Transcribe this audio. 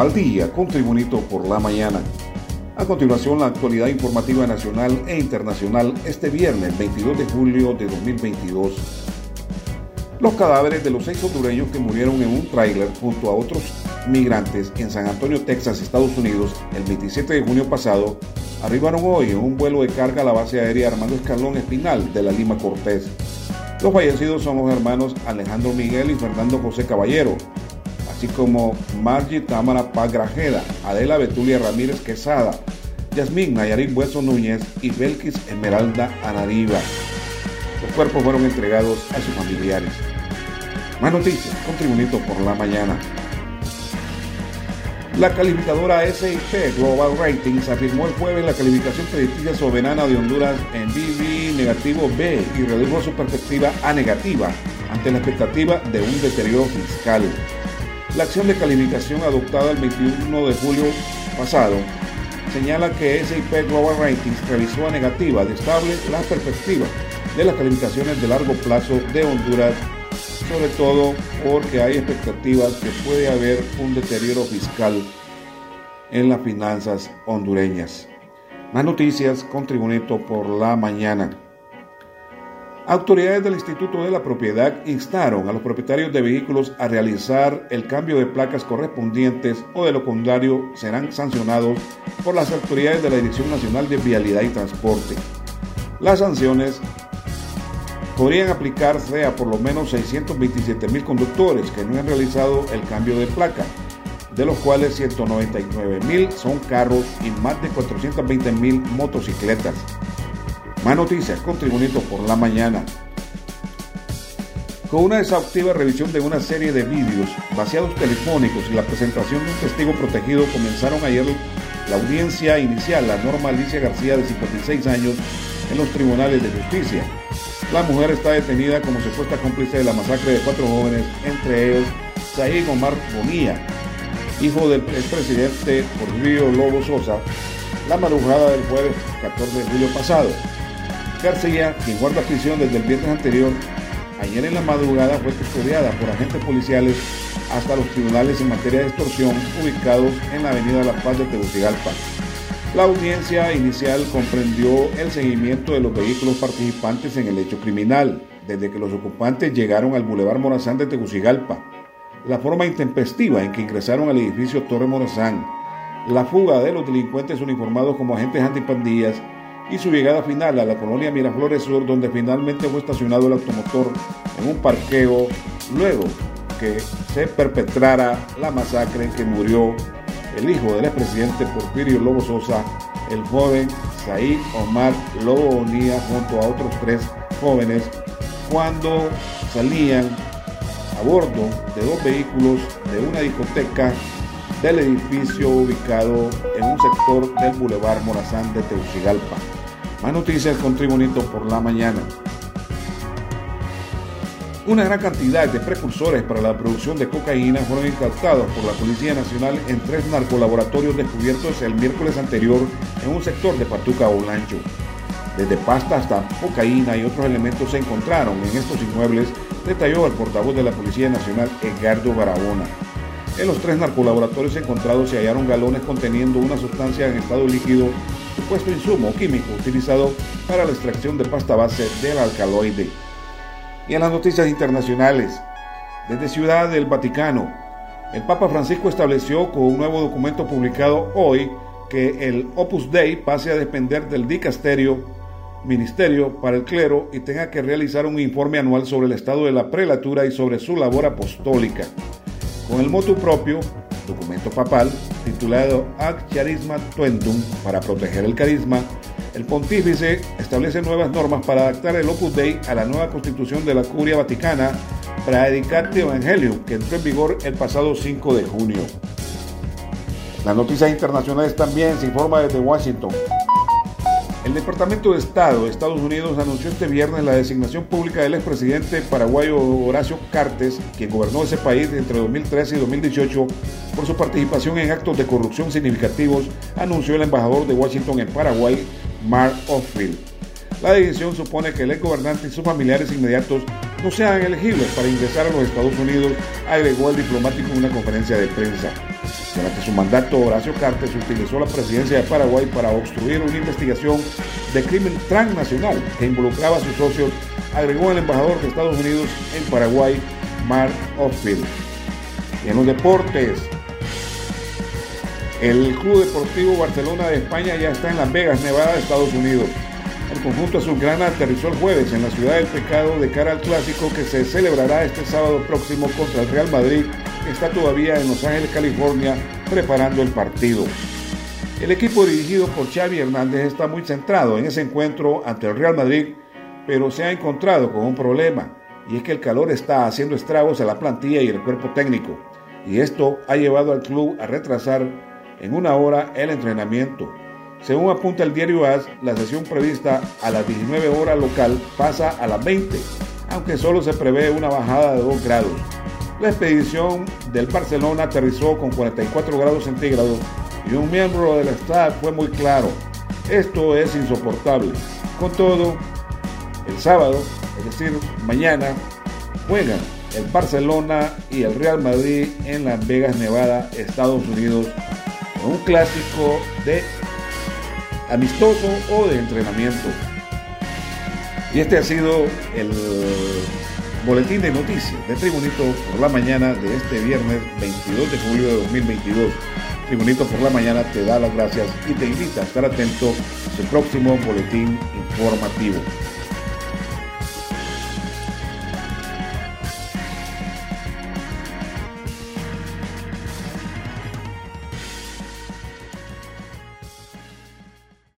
al día con Tribunito por la mañana. A continuación, la actualidad informativa nacional e internacional este viernes 22 de julio de 2022. Los cadáveres de los seis hondureños que murieron en un tráiler junto a otros migrantes en San Antonio, Texas, Estados Unidos, el 27 de junio pasado, arribaron hoy en un vuelo de carga a la base aérea Armando Escalón Espinal de la Lima Cortés. Los fallecidos son los hermanos Alejandro Miguel y Fernando José Caballero, así como Margie Támara Paz Grajeda, Adela Betulia Ramírez Quesada, Yasmín Nayarit Hueso Núñez y Belkis Esmeralda Anariva. Los cuerpos fueron entregados a sus familiares. Más noticias con Tribunito por la mañana. La calificadora SIP Global Ratings afirmó el jueves la calificación predictiva soberana de Honduras en BB negativo B y redujo su perspectiva a negativa ante la expectativa de un deterioro fiscal. La acción de calificación adoptada el 21 de julio pasado señala que SIP Global Ratings revisó a negativa de estable las perspectivas de las calificaciones de largo plazo de Honduras sobre todo porque hay expectativas que puede haber un deterioro fiscal en las finanzas hondureñas. Más noticias con Tribunito por la mañana. Autoridades del Instituto de la Propiedad instaron a los propietarios de vehículos a realizar el cambio de placas correspondientes o de lo contrario serán sancionados por las autoridades de la Dirección Nacional de Vialidad y Transporte. Las sanciones podrían aplicarse a por lo menos 627 mil conductores que no han realizado el cambio de placa, de los cuales 199 mil son carros y más de 420 mil motocicletas. Más noticias con por la mañana. Con una exhaustiva revisión de una serie de vídeos, vaciados telefónicos y la presentación de un testigo protegido, comenzaron ayer la audiencia inicial a Norma Alicia García de 56 años en los tribunales de justicia. La mujer está detenida como supuesta cómplice de la masacre de cuatro jóvenes, entre ellos Said Omar Bonilla, hijo del expresidente Porfirio Lobo Sosa, la madrugada del jueves 14 de julio pasado. García, quien guarda prisión desde el viernes anterior, ayer en la madrugada fue custodiada por agentes policiales hasta los tribunales en materia de extorsión ubicados en la avenida La Paz de Tegucigalpa. La audiencia inicial comprendió el seguimiento de los vehículos participantes en el hecho criminal, desde que los ocupantes llegaron al Boulevard Morazán de Tegucigalpa, la forma intempestiva en que ingresaron al edificio Torre Morazán, la fuga de los delincuentes uniformados como agentes antipandillas y su llegada final a la colonia Miraflores Sur, donde finalmente fue estacionado el automotor en un parqueo, luego que se perpetrara la masacre en que murió el hijo del expresidente Porfirio Lobo Sosa, el joven Said Omar Lobo Bonilla, junto a otros tres jóvenes, cuando salían a bordo de dos vehículos de una discoteca del edificio ubicado en un sector del Boulevard Morazán de Teucigalpa. Más noticias con Tribunito por la mañana. Una gran cantidad de precursores para la producción de cocaína fueron incautados por la Policía Nacional en tres narcolaboratorios descubiertos el miércoles anterior en un sector de Patuca Olancho. Desde pasta hasta cocaína y otros elementos se encontraron en estos inmuebles, detalló el portavoz de la Policía Nacional, Edgardo Barahona. En los tres narcolaboratorios encontrados se hallaron galones conteniendo una sustancia en estado líquido, supuesto insumo químico utilizado para la extracción de pasta base del alcaloide. Y en las noticias internacionales, desde Ciudad del Vaticano, el Papa Francisco estableció con un nuevo documento publicado hoy que el Opus Dei pase a depender del dicasterio, ministerio para el clero y tenga que realizar un informe anual sobre el estado de la prelatura y sobre su labor apostólica. Con el motu propio, documento papal, titulado Ad Charisma Tuendum, para proteger el carisma, el pontífice establece nuevas normas para adaptar el Opus Dei a la nueva constitución de la Curia Vaticana Praedicatio Evangelium, que entró en vigor el pasado 5 de junio. Las noticias internacionales también se informa desde Washington. El Departamento de Estado de Estados Unidos anunció este viernes la designación pública del expresidente paraguayo Horacio Cartes, quien gobernó ese país entre 2013 y 2018 por su participación en actos de corrupción significativos, anunció el embajador de Washington en Paraguay, Mark Offfield. La decisión supone que el ex gobernante y sus familiares inmediatos no sean elegibles para ingresar a los Estados Unidos, agregó el diplomático en una conferencia de prensa. Durante su mandato, Horacio Cartes utilizó la presidencia de Paraguay para obstruir una investigación de crimen transnacional que involucraba a sus socios, agregó el embajador de Estados Unidos en Paraguay, Mark Oldfield. en los deportes, el Club Deportivo Barcelona de España ya está en Las Vegas, Nevada, Estados Unidos. El conjunto azulgrana aterrizó el jueves en la ciudad del pecado de cara al clásico que se celebrará este sábado próximo contra el Real Madrid, que está todavía en Los Ángeles, California, preparando el partido. El equipo dirigido por Xavi Hernández está muy centrado en ese encuentro ante el Real Madrid, pero se ha encontrado con un problema, y es que el calor está haciendo estragos a la plantilla y el cuerpo técnico, y esto ha llevado al club a retrasar en una hora el entrenamiento. Según apunta el diario AS, la sesión prevista a las 19 horas local pasa a las 20, aunque solo se prevé una bajada de 2 grados. La expedición del Barcelona aterrizó con 44 grados centígrados y un miembro del staff fue muy claro. Esto es insoportable. Con todo, el sábado, es decir, mañana, juegan el Barcelona y el Real Madrid en Las Vegas, Nevada, Estados Unidos, un clásico de amistoso o de entrenamiento. Y este ha sido el boletín de noticias de Tribunito por la mañana de este viernes 22 de julio de 2022. Tribunito por la mañana te da las gracias y te invita a estar atento a su próximo boletín informativo.